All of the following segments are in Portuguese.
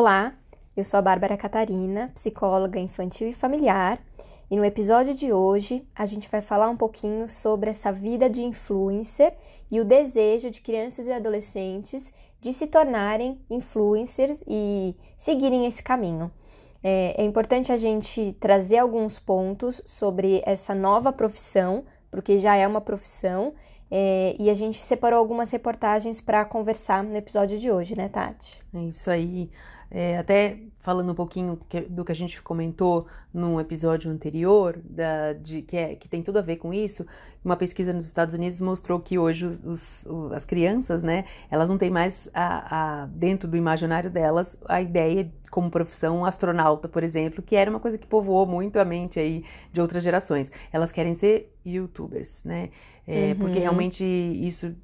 Olá, eu sou a Bárbara Catarina, psicóloga infantil e familiar, e no episódio de hoje a gente vai falar um pouquinho sobre essa vida de influencer e o desejo de crianças e adolescentes de se tornarem influencers e seguirem esse caminho. É, é importante a gente trazer alguns pontos sobre essa nova profissão, porque já é uma profissão, é, e a gente separou algumas reportagens para conversar no episódio de hoje, né, Tati? É isso aí. É, até falando um pouquinho do que a gente comentou num episódio anterior, da, de, que, é, que tem tudo a ver com isso, uma pesquisa nos Estados Unidos mostrou que hoje os, os, as crianças, né, elas não têm mais a, a, dentro do imaginário delas a ideia como profissão astronauta, por exemplo, que era uma coisa que povoou muito a mente aí de outras gerações. Elas querem ser youtubers, né? É, uhum. Porque realmente isso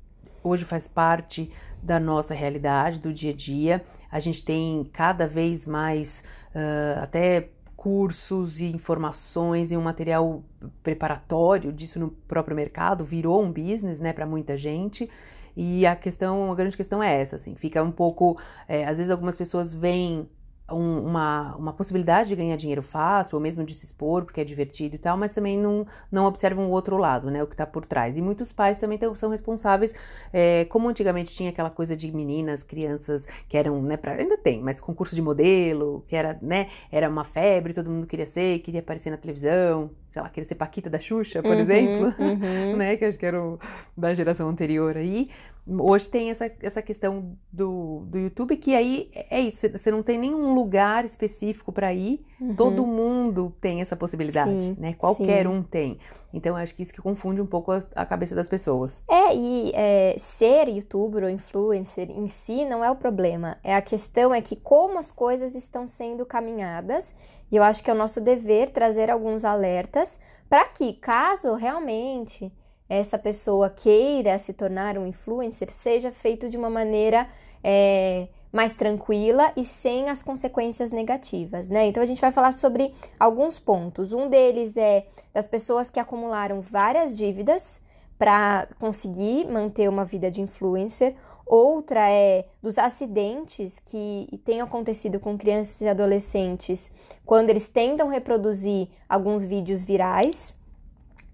hoje faz parte da nossa realidade, do dia a dia. A gente tem cada vez mais uh, até cursos e informações e um material preparatório disso no próprio mercado, virou um business, né, para muita gente. E a questão, a grande questão é essa, assim, fica um pouco, é, às vezes algumas pessoas veem um, uma, uma possibilidade de ganhar dinheiro fácil, ou mesmo de se expor, porque é divertido e tal, mas também não, não observam o outro lado, né, o que está por trás. E muitos pais também tão, são responsáveis, é, como antigamente tinha aquela coisa de meninas, crianças que eram, né, pra, ainda tem, mas concurso de modelo, que era, né, era uma febre, todo mundo queria ser, queria aparecer na televisão, sei lá, queria ser Paquita da Xuxa, por uhum, exemplo, uhum. né, que acho que era o, da geração anterior aí, Hoje tem essa, essa questão do, do YouTube, que aí é isso, você não tem nenhum lugar específico para ir, uhum. todo mundo tem essa possibilidade, sim, né? Qualquer sim. um tem. Então, acho que isso que confunde um pouco a, a cabeça das pessoas. É, e é, ser youtuber ou influencer em si não é o problema. É a questão é que como as coisas estão sendo caminhadas, e eu acho que é o nosso dever trazer alguns alertas para que, caso realmente essa pessoa queira se tornar um influencer, seja feito de uma maneira é, mais tranquila e sem as consequências negativas, né? Então a gente vai falar sobre alguns pontos. Um deles é das pessoas que acumularam várias dívidas para conseguir manter uma vida de influencer. Outra é dos acidentes que têm acontecido com crianças e adolescentes quando eles tentam reproduzir alguns vídeos virais.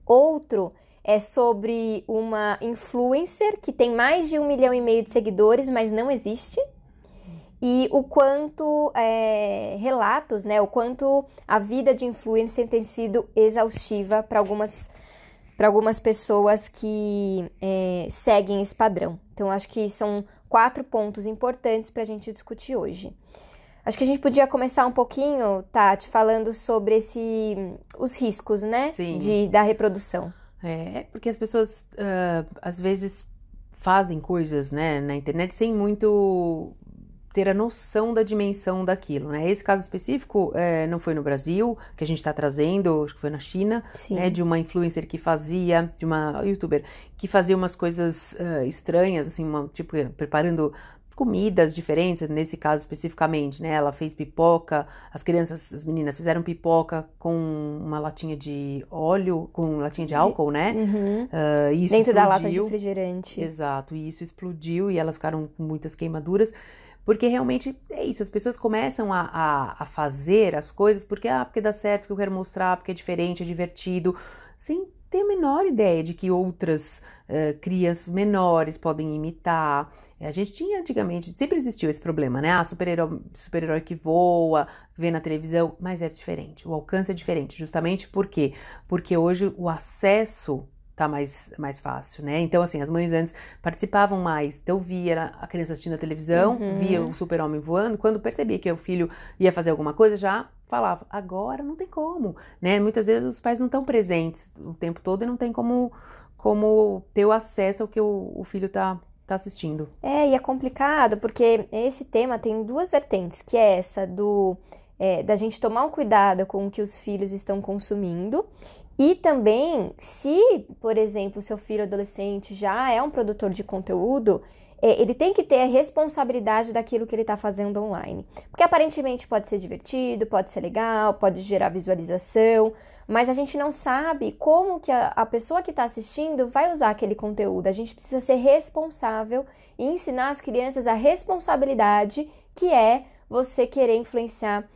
Outro é sobre uma influencer que tem mais de um milhão e meio de seguidores, mas não existe. E o quanto é, relatos, né? O quanto a vida de influencer tem sido exaustiva para algumas, algumas pessoas que é, seguem esse padrão. Então, acho que são quatro pontos importantes para a gente discutir hoje. Acho que a gente podia começar um pouquinho, Tati, falando sobre esse, os riscos, né? Sim. De, da reprodução. É, porque as pessoas uh, às vezes fazem coisas né, na internet sem muito ter a noção da dimensão daquilo, né? Esse caso específico é, não foi no Brasil, que a gente está trazendo, acho que foi na China, né? De uma influencer que fazia, de uma youtuber, que fazia umas coisas uh, estranhas, assim, uma, tipo, preparando comidas diferentes, nesse caso especificamente, né? Ela fez pipoca, as crianças, as meninas fizeram pipoca com uma latinha de óleo, com latinha de álcool, né? Uhum. Uh, Dentro explodiu. da lata de refrigerante. Exato, e isso explodiu e elas ficaram com muitas queimaduras. Porque realmente é isso, as pessoas começam a, a, a fazer as coisas porque, ah, porque dá certo, porque eu quero mostrar, porque é diferente, é divertido, sem ter a menor ideia de que outras uh, crias menores podem imitar. A gente tinha antigamente, sempre existiu esse problema, né? Ah, super-herói super que voa, vê na televisão, mas é diferente. O alcance é diferente, justamente por quê? Porque hoje o acesso tá mais, mais fácil, né? Então, assim, as mães antes participavam mais, então via a criança assistindo a televisão, uhum. via o super-homem voando, quando percebia que o filho ia fazer alguma coisa, já falava, agora não tem como, né? Muitas vezes os pais não estão presentes o tempo todo e não tem como, como ter o acesso ao que o, o filho tá está assistindo. É, e é complicado porque esse tema tem duas vertentes, que é essa do é, da gente tomar um cuidado com o que os filhos estão consumindo e também, se, por exemplo, seu filho adolescente já é um produtor de conteúdo, é, ele tem que ter a responsabilidade daquilo que ele está fazendo online. Porque aparentemente pode ser divertido, pode ser legal, pode gerar visualização, mas a gente não sabe como que a, a pessoa que está assistindo vai usar aquele conteúdo. A gente precisa ser responsável e ensinar as crianças a responsabilidade que é você querer influenciar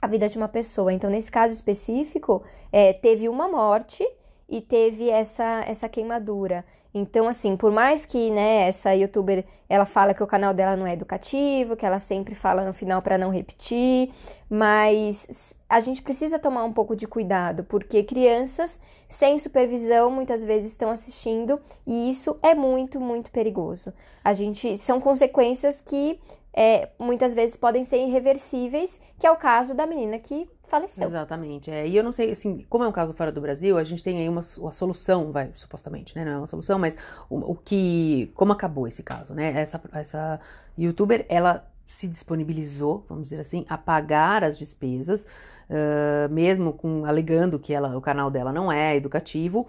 a vida de uma pessoa. Então, nesse caso específico, é, teve uma morte e teve essa, essa queimadura. Então, assim, por mais que, né, essa youtuber, ela fala que o canal dela não é educativo, que ela sempre fala no final para não repetir, mas a gente precisa tomar um pouco de cuidado, porque crianças sem supervisão muitas vezes estão assistindo e isso é muito, muito perigoso. A gente são consequências que é, muitas vezes podem ser irreversíveis, que é o caso da menina que faleceu. Exatamente. É, e eu não sei, assim, como é um caso fora do Brasil, a gente tem aí uma, uma solução, vai, supostamente, né? Não é uma solução, mas o, o, que. Como acabou esse caso, né? Essa, essa youtuber, ela se disponibilizou, vamos dizer assim, a pagar as despesas, uh, mesmo com alegando que ela, o canal dela não é educativo.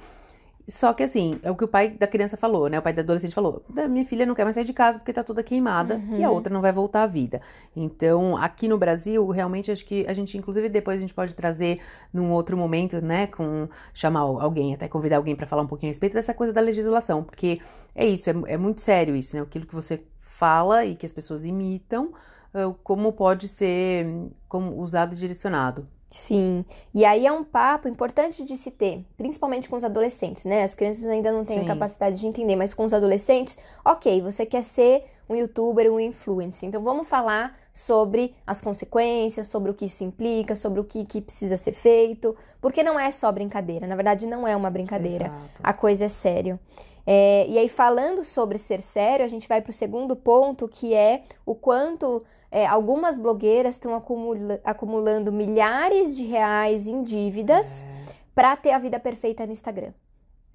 Só que assim, é o que o pai da criança falou, né? O pai da adolescente falou: minha filha não quer mais sair de casa porque tá toda queimada uhum. e a uhum. outra não vai voltar à vida. Então, aqui no Brasil, realmente acho que a gente, inclusive, depois a gente pode trazer num outro momento, né? Com chamar alguém, até convidar alguém para falar um pouquinho a respeito dessa coisa da legislação, porque é isso, é, é muito sério isso, né? Aquilo que você fala e que as pessoas imitam, como pode ser como usado e direcionado. Sim, e aí é um papo importante de se ter, principalmente com os adolescentes, né? As crianças ainda não têm Sim. a capacidade de entender, mas com os adolescentes, ok, você quer ser um youtuber, um influencer, então vamos falar sobre as consequências, sobre o que isso implica, sobre o que, que precisa ser feito, porque não é só brincadeira, na verdade não é uma brincadeira, Exato. a coisa é sério. É, e aí, falando sobre ser sério, a gente vai para o segundo ponto, que é o quanto é, algumas blogueiras estão acumula acumulando milhares de reais em dívidas é. para ter a vida perfeita no Instagram.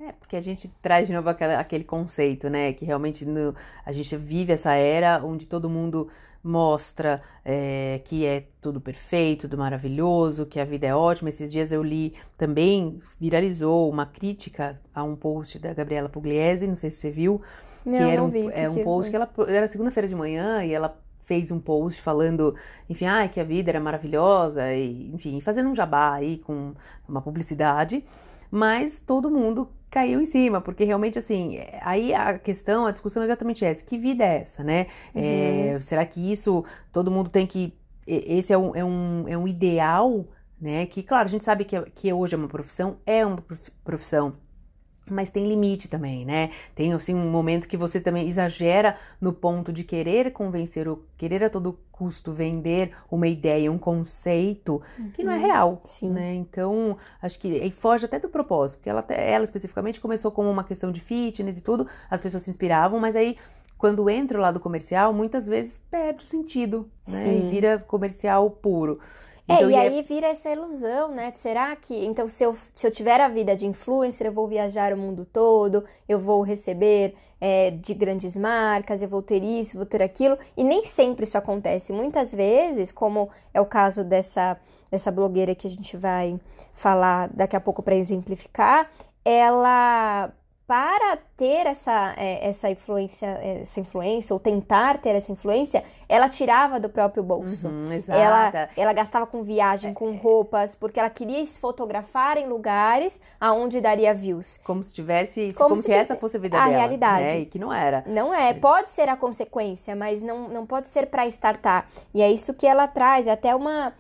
É, porque a gente traz de novo aquela, aquele conceito, né? Que realmente no, a gente vive essa era onde todo mundo mostra é, que é tudo perfeito, tudo maravilhoso, que a vida é ótima. Esses dias eu li também, viralizou uma crítica a um post da Gabriela Pugliese, não sei se você viu. Não, que era não um, vi, é um post que ela era segunda-feira de manhã e ela fez um post falando, enfim, ah, que a vida era maravilhosa, e, enfim, fazendo um jabá aí com uma publicidade, mas todo mundo caiu em cima, porque realmente, assim, aí a questão, a discussão é exatamente essa, que vida é essa, né? Uhum. É, será que isso, todo mundo tem que, esse é um, é um, é um ideal, né? Que, claro, a gente sabe que, que hoje é uma profissão, é uma profissão mas tem limite também, né? Tem assim um momento que você também exagera no ponto de querer convencer ou querer a todo custo vender uma ideia, um conceito uhum. que não é uhum. real, Sim. né? Então, acho que e foge até do propósito, porque ela ela especificamente começou como uma questão de fitness e tudo, as pessoas se inspiravam, mas aí quando entra o lado comercial, muitas vezes perde o sentido, né? Sim. E vira comercial puro. É, então, e, e é aí é... vira essa ilusão, né? Será que, então, se eu, se eu tiver a vida de influencer, eu vou viajar o mundo todo, eu vou receber é, de grandes marcas, eu vou ter isso, vou ter aquilo. E nem sempre isso acontece. Muitas vezes, como é o caso dessa, dessa blogueira que a gente vai falar daqui a pouco para exemplificar, ela para ter essa, é, essa influência, essa influência, ou tentar ter essa influência, ela tirava do próprio bolso. Uhum, ela, ela gastava com viagem, com é, é. roupas, porque ela queria se fotografar em lugares aonde daria views. Como se tivesse, como, como se, se essa fosse a vida a dela. realidade. Né? E que não era. Não é. Pode ser a consequência, mas não, não pode ser para startar. E é isso que ela traz. É até uma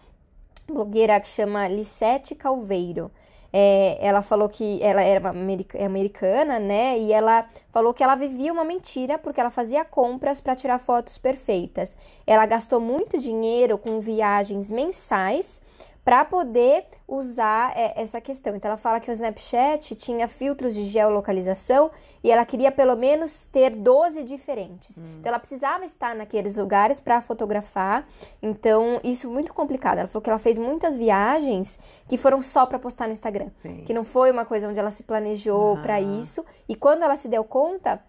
blogueira que chama Lissete Calveiro. É, ela falou que ela era é americana, né? E ela falou que ela vivia uma mentira porque ela fazia compras para tirar fotos perfeitas. Ela gastou muito dinheiro com viagens mensais para poder usar é, essa questão. Então ela fala que o Snapchat tinha filtros de geolocalização e ela queria pelo menos ter 12 diferentes. Hum. Então ela precisava estar naqueles lugares para fotografar. Então isso muito complicado. Ela falou que ela fez muitas viagens que foram só para postar no Instagram, Sim. que não foi uma coisa onde ela se planejou para isso. E quando ela se deu conta,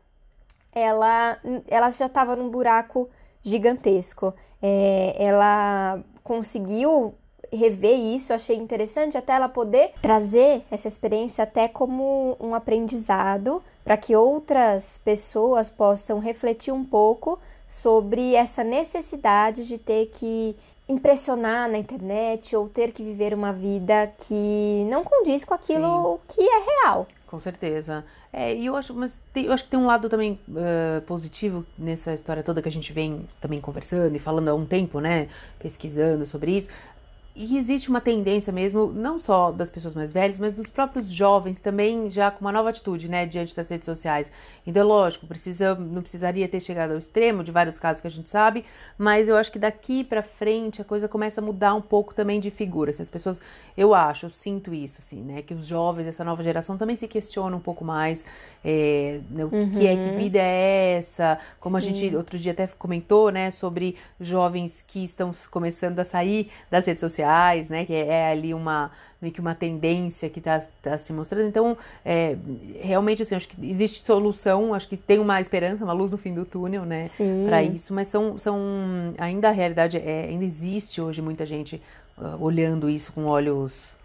ela, ela já estava num buraco gigantesco. É, ela conseguiu rever isso, achei interessante até ela poder trazer essa experiência até como um aprendizado para que outras pessoas possam refletir um pouco sobre essa necessidade de ter que impressionar na internet ou ter que viver uma vida que não condiz com aquilo Sim. que é real. Com certeza. É, e eu acho, mas tem, eu acho que tem um lado também uh, positivo nessa história toda que a gente vem também conversando e falando há um tempo, né? Pesquisando sobre isso. E existe uma tendência mesmo, não só das pessoas mais velhas, mas dos próprios jovens também, já com uma nova atitude, né, diante das redes sociais. Então, é lógico, precisa, não precisaria ter chegado ao extremo de vários casos que a gente sabe, mas eu acho que daqui para frente a coisa começa a mudar um pouco também de figura. Se as pessoas, eu acho, eu sinto isso, assim, né, que os jovens, essa nova geração também se questionam um pouco mais é, né, o que, uhum. que, é, que uhum. vida é essa, como Sim. a gente outro dia até comentou, né, sobre jovens que estão começando a sair das redes sociais sociais, né? Que é, é ali uma meio que uma tendência que está tá se mostrando. Então, é, realmente, assim, acho que existe solução, acho que tem uma esperança, uma luz no fim do túnel, né? Para isso, mas são, são ainda a realidade é, ainda existe hoje muita gente uh, olhando isso com olhos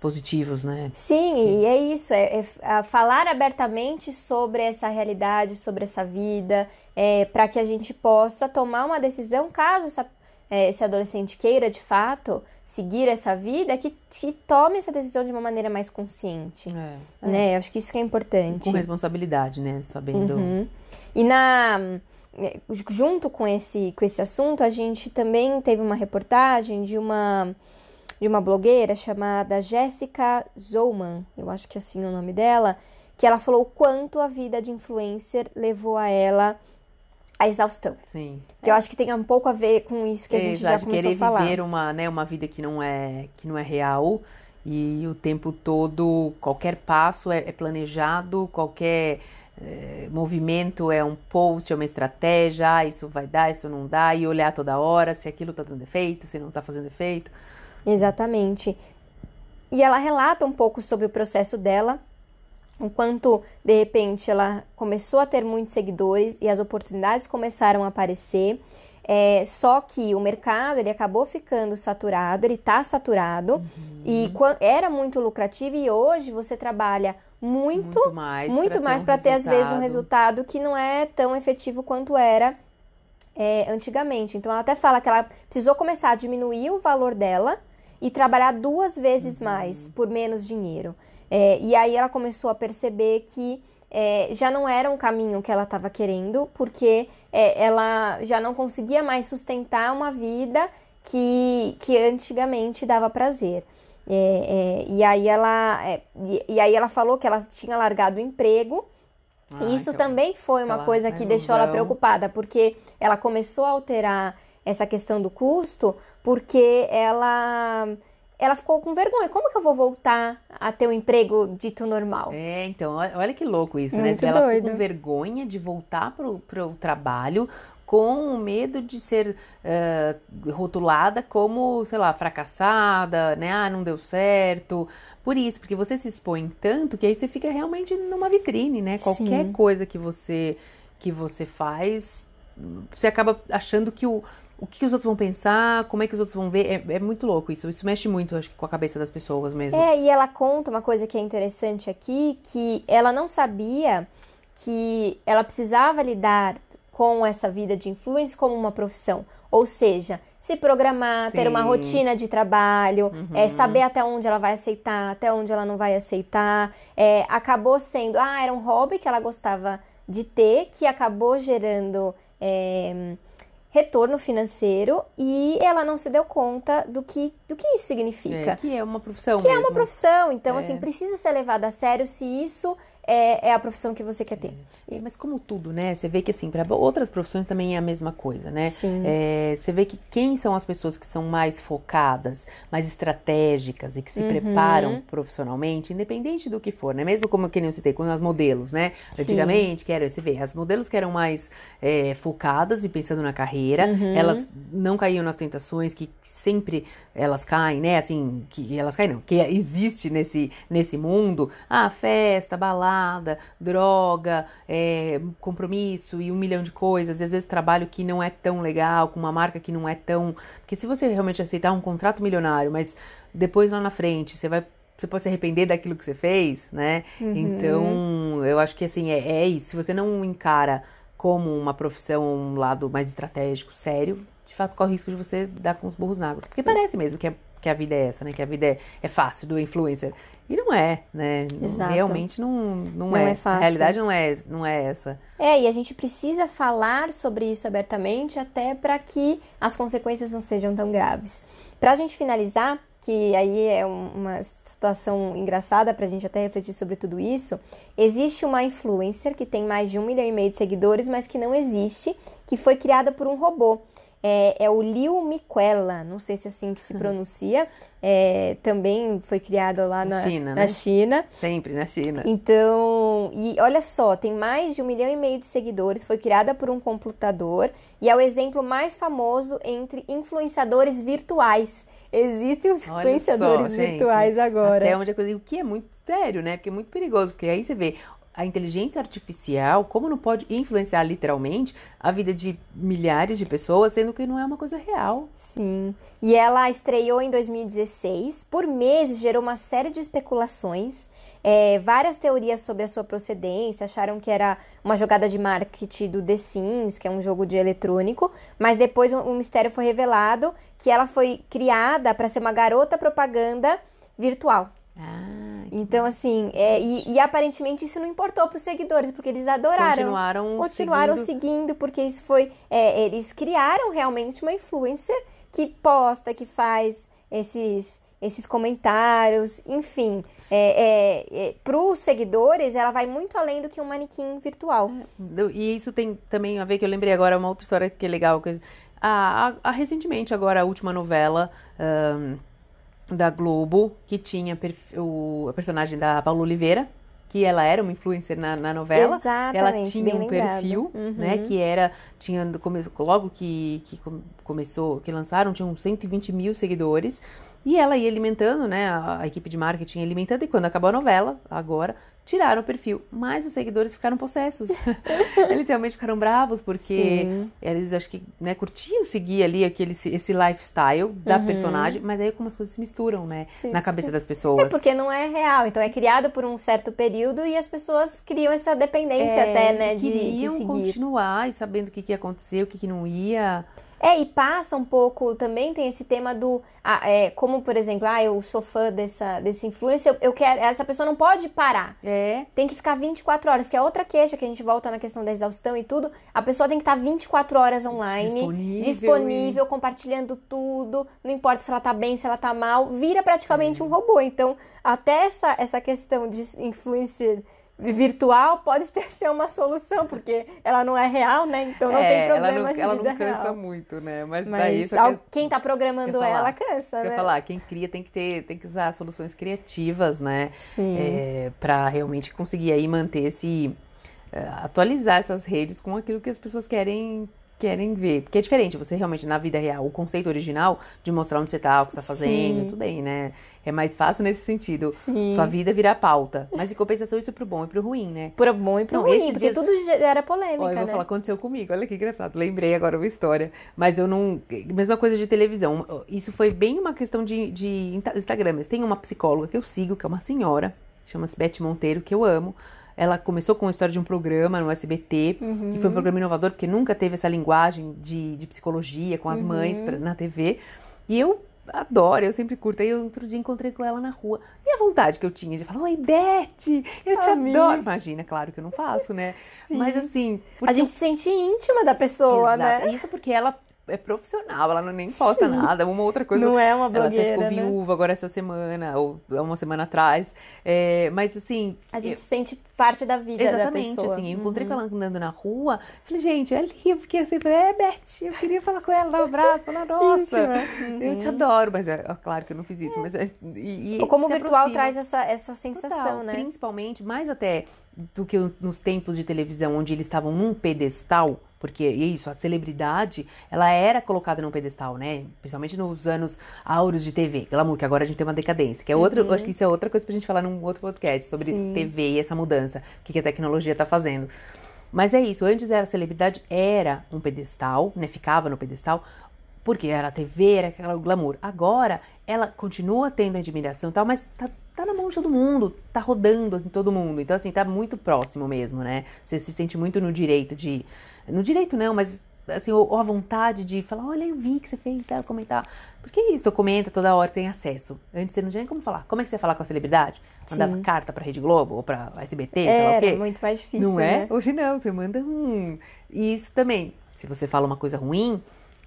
positivos, né? Sim, que... e é isso, é, é, falar abertamente sobre essa realidade, sobre essa vida, é, para que a gente possa tomar uma decisão caso essa é, esse adolescente queira de fato seguir essa vida, que, que tome essa decisão de uma maneira mais consciente. É, é. né? Acho que isso que é importante. Com responsabilidade, né? Sabendo. Uhum. E na é, junto com esse, com esse assunto, a gente também teve uma reportagem de uma de uma blogueira chamada Jéssica Zouman, eu acho que é assim o nome dela, que ela falou o quanto a vida de influencer levou a ela a exaustão. Sim. Que eu acho que tem um pouco a ver com isso que a gente já começou a falar. Querer viver uma, né, uma vida que não é que não é real e o tempo todo qualquer passo é, é planejado, qualquer é, movimento é um post, é uma estratégia, ah, isso vai dar, isso não dá, e olhar toda hora se aquilo está dando efeito, se não está fazendo efeito. Exatamente. E ela relata um pouco sobre o processo dela enquanto de repente ela começou a ter muitos seguidores e as oportunidades começaram a aparecer. É, só que o mercado ele acabou ficando saturado, ele está saturado uhum. e era muito lucrativo e hoje você trabalha muito, muito mais muito mais para ter, um ter às vezes um resultado que não é tão efetivo quanto era é, antigamente. Então ela até fala que ela precisou começar a diminuir o valor dela e trabalhar duas vezes uhum. mais por menos dinheiro. É, e aí ela começou a perceber que é, já não era um caminho que ela estava querendo, porque é, ela já não conseguia mais sustentar uma vida que, que antigamente dava prazer. É, é, e, aí ela, é, e, e, aí ela falou que ela tinha largado o emprego. Ah, e isso então, também foi uma coisa que deixou ela preocupada, porque ela começou a alterar essa questão do custo, porque ela ela ficou com vergonha. Como que eu vou voltar a ter um emprego dito normal? É, então, olha que louco isso, né? ela doido. ficou com vergonha de voltar pro, pro trabalho com medo de ser uh, rotulada como, sei lá, fracassada, né? Ah, não deu certo. Por isso, porque você se expõe tanto que aí você fica realmente numa vitrine, né? Qualquer Sim. coisa que você que você faz, você acaba achando que o o que os outros vão pensar, como é que os outros vão ver. É, é, muito louco isso. Isso mexe muito, acho que, com a cabeça das pessoas mesmo. É, e ela conta uma coisa que é interessante aqui, que ela não sabia que ela precisava lidar com essa vida de influência como uma profissão. Ou seja, se programar, Sim. ter uma rotina de trabalho, uhum. é, saber até onde ela vai aceitar, até onde ela não vai aceitar. É, acabou sendo, ah, era um hobby que ela gostava de ter, que acabou gerando. É, retorno financeiro e ela não se deu conta do que, do que isso significa. É, que é uma profissão. Que mesmo. é uma profissão. Então, é. assim, precisa ser levada a sério se isso é, é a profissão que você quer ter. É, mas como tudo, né? Você vê que assim, para outras profissões também é a mesma coisa, né? Sim. É, você vê que quem são as pessoas que são mais focadas, mais estratégicas e que se uhum. preparam profissionalmente, independente do que for, né? Mesmo como que nem eu citei, com as modelos, né? Antigamente, que era, você vê, as modelos que eram mais é, focadas e pensando na carreira, uhum. elas não caíam nas tentações que sempre elas caem, né? Assim, que elas caem não, que existe nesse, nesse mundo, ah, festa, balada, balada, droga, é, compromisso e um milhão de coisas, e às vezes trabalho que não é tão legal, com uma marca que não é tão. Porque se você realmente aceitar um contrato milionário, mas depois lá na frente você vai você pode se arrepender daquilo que você fez, né? Uhum. Então, eu acho que assim, é, é, isso. Se você não encara como uma profissão, um lado mais estratégico, sério, de fato corre o risco de você dar com os burros na água. Porque parece mesmo que, é, que a vida é essa, né? Que a vida é, é fácil do influencer. E não é, né? Exato. Realmente não, não, não é. é fácil. A realidade não é, não é essa. É, e a gente precisa falar sobre isso abertamente até para que as consequências não sejam tão graves. Para a gente finalizar, que aí é uma situação engraçada para a gente até refletir sobre tudo isso. Existe uma influencer que tem mais de um milhão e meio de seguidores, mas que não existe, que foi criada por um robô. É, é o Liu Miquela, não sei se é assim que se pronuncia, é, também foi criado lá na, China, na né? China. Sempre na China. Então, e olha só, tem mais de um milhão e meio de seguidores, foi criada por um computador e é o exemplo mais famoso entre influenciadores virtuais. Existem os influenciadores só, virtuais gente, agora. Até onde a coisa. O que é muito sério, né? Porque é muito perigoso. Porque aí você vê a inteligência artificial, como não pode influenciar literalmente a vida de milhares de pessoas, sendo que não é uma coisa real. Sim. E ela estreou em 2016. Por meses gerou uma série de especulações é, várias teorias sobre a sua procedência, acharam que era uma jogada de marketing do The Sims, que é um jogo de eletrônico, mas depois um, um mistério foi revelado que ela foi criada para ser uma garota propaganda virtual. Ah, então, assim, é, e, e, aparentemente isso não importou para os seguidores, porque eles adoraram. Continuaram, continuaram seguindo. seguindo porque isso foi. É, eles criaram realmente uma influencer que posta, que faz esses esses comentários, enfim. É, é, é para os seguidores, ela vai muito além do que um manequim virtual. É, e isso tem também a ver, que eu lembrei agora, uma outra história que é legal. Que, a, a, a recentemente, agora, a última novela um, da Globo, que tinha o, a personagem da Paula Oliveira, que ela era uma influencer na, na novela. Exatamente, ela tinha um perfil, uhum. né, que era, tinha, logo que, que começou, que lançaram, tinham 120 mil seguidores, e ela ia alimentando, né, a, a, equipe de marketing alimentando, e quando acabou a novela, agora, tiraram o perfil. Mas os seguidores ficaram possessos. eles realmente ficaram bravos, porque Sim. eles, acho que, né, curtiam seguir ali aquele, esse lifestyle da uhum. personagem, mas aí como as coisas se misturam, né, Sim, na cabeça das pessoas. É porque não é real, então é criado por um certo período e as pessoas criam essa dependência é, até, né, de, de seguir. continuar e sabendo o que, que ia acontecer, o que, que não ia... É, e passa um pouco, também tem esse tema do, ah, é, como por exemplo, ah, eu sou fã dessa, desse influencer, eu, eu, quero, essa pessoa não pode parar. É. Tem que ficar 24 horas, que é outra queixa que a gente volta na questão da exaustão e tudo. A pessoa tem que estar 24 horas online, disponível, disponível e... compartilhando tudo, não importa se ela tá bem, se ela tá mal, vira praticamente é. um robô. Então, até essa, essa questão de influencer virtual pode ter ser uma solução, porque ela não é real, né? Então não é, tem problema ela não, de ela não cansa real. muito, né? Mas, Mas daí isso quem está programando ela cansa, né? falar, quem cria tem que ter, tem que usar soluções criativas, né? Sim. É, para realmente conseguir aí manter esse é, atualizar essas redes com aquilo que as pessoas querem querem ver. Porque é diferente, você realmente, na vida real, o conceito original de mostrar onde você tá, o que você tá fazendo, Sim. tudo bem, né? É mais fácil nesse sentido. Sim. Sua vida virar pauta. Mas em compensação, isso é pro bom e pro ruim, né? Pro bom e pro Não, ruim, porque dias... tudo era polêmica, Ó, eu vou né? falar, aconteceu comigo, olha que engraçado. Lembrei agora uma história. Mas eu não... Mesma coisa de televisão. Isso foi bem uma questão de, de Instagram. Tem uma psicóloga que eu sigo, que é uma senhora, chama-se Beth Monteiro, que eu amo. Ela começou com a história de um programa no SBT, uhum. que foi um programa inovador, porque nunca teve essa linguagem de, de psicologia com as uhum. mães pra, na TV. E eu adoro, eu sempre curto. Aí outro dia encontrei com ela na rua. E a vontade que eu tinha de falar, oi, Beth, eu te Amiga. adoro. Imagina, claro que eu não faço, né? Sim. Mas assim. A gente eu... se sente íntima da pessoa, Exato. né? Isso porque ela é profissional, ela não nem posta Sim. nada, uma outra coisa. Não é uma blogueira, Ela até ficou né? viúva agora essa semana, ou uma semana atrás. É, mas assim... A gente eu... sente parte da vida Exatamente, da pessoa. assim, eu encontrei uhum. com ela andando na rua, falei, gente, é ali, eu fiquei assim, falei, é, Beth, eu queria falar com ela, dar um abraço, falar, nossa, uhum. eu te adoro, mas é, claro que eu não fiz isso, é. mas... É, e, e como o virtual aproxima. traz essa, essa sensação, Total, né? Principalmente, mais até do que nos tempos de televisão, onde eles estavam num pedestal, porque é isso, a celebridade, ela era colocada num pedestal, né? Principalmente nos anos áureos de TV, glamour, que agora a gente tem uma decadência, que é outra, uhum. acho que isso é outra coisa pra gente falar num outro podcast sobre Sim. TV e essa mudança, o que, que a tecnologia tá fazendo. Mas é isso, antes era celebridade, era um pedestal, né? Ficava no pedestal, porque era a TV, era aquela glamour. Agora, ela continua tendo admiração e tal, mas tá, tá na mão de todo mundo, tá rodando em todo mundo. Então, assim, tá muito próximo mesmo, né? Você se sente muito no direito de. No direito não, mas assim, ou, ou a vontade de falar, olha, eu vi que você fez, tá? comentar. Porque é isso, tu comenta toda hora, tem acesso. Antes você não tinha nem como falar. Como é que você ia falar com a celebridade? Mandava Sim. carta pra Rede Globo ou pra SBT, Era, sei lá o quê? muito mais difícil, Não é? Né? Hoje não, você manda um... E isso também, se você fala uma coisa ruim,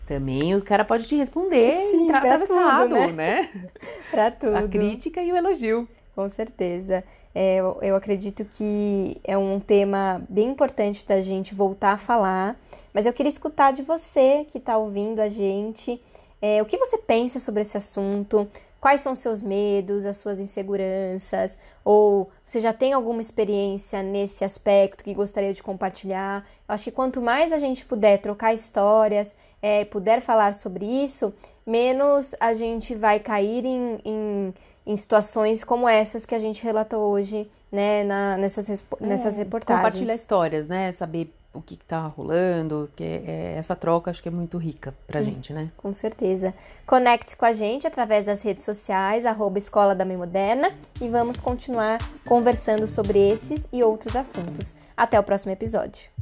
também o cara pode te responder Sim, atravessado, tudo, né? né? pra tudo. A crítica e o elogio. Com certeza. É, eu, eu acredito que é um tema bem importante da gente voltar a falar, mas eu queria escutar de você que está ouvindo a gente. É, o que você pensa sobre esse assunto? Quais são seus medos, as suas inseguranças? Ou você já tem alguma experiência nesse aspecto que gostaria de compartilhar? Eu acho que quanto mais a gente puder trocar histórias, é, puder falar sobre isso, menos a gente vai cair em, em, em situações como essas que a gente relatou hoje, né, na, nessas, nessas é, reportagens. Compartilhar histórias, né, saber o que está rolando, que é, é, essa troca acho que é muito rica pra hum, gente, né? Com certeza. Conecte-se com a gente através das redes sociais, arroba Escola da Mãe Moderna, e vamos continuar conversando sobre esses e outros assuntos. Até o próximo episódio.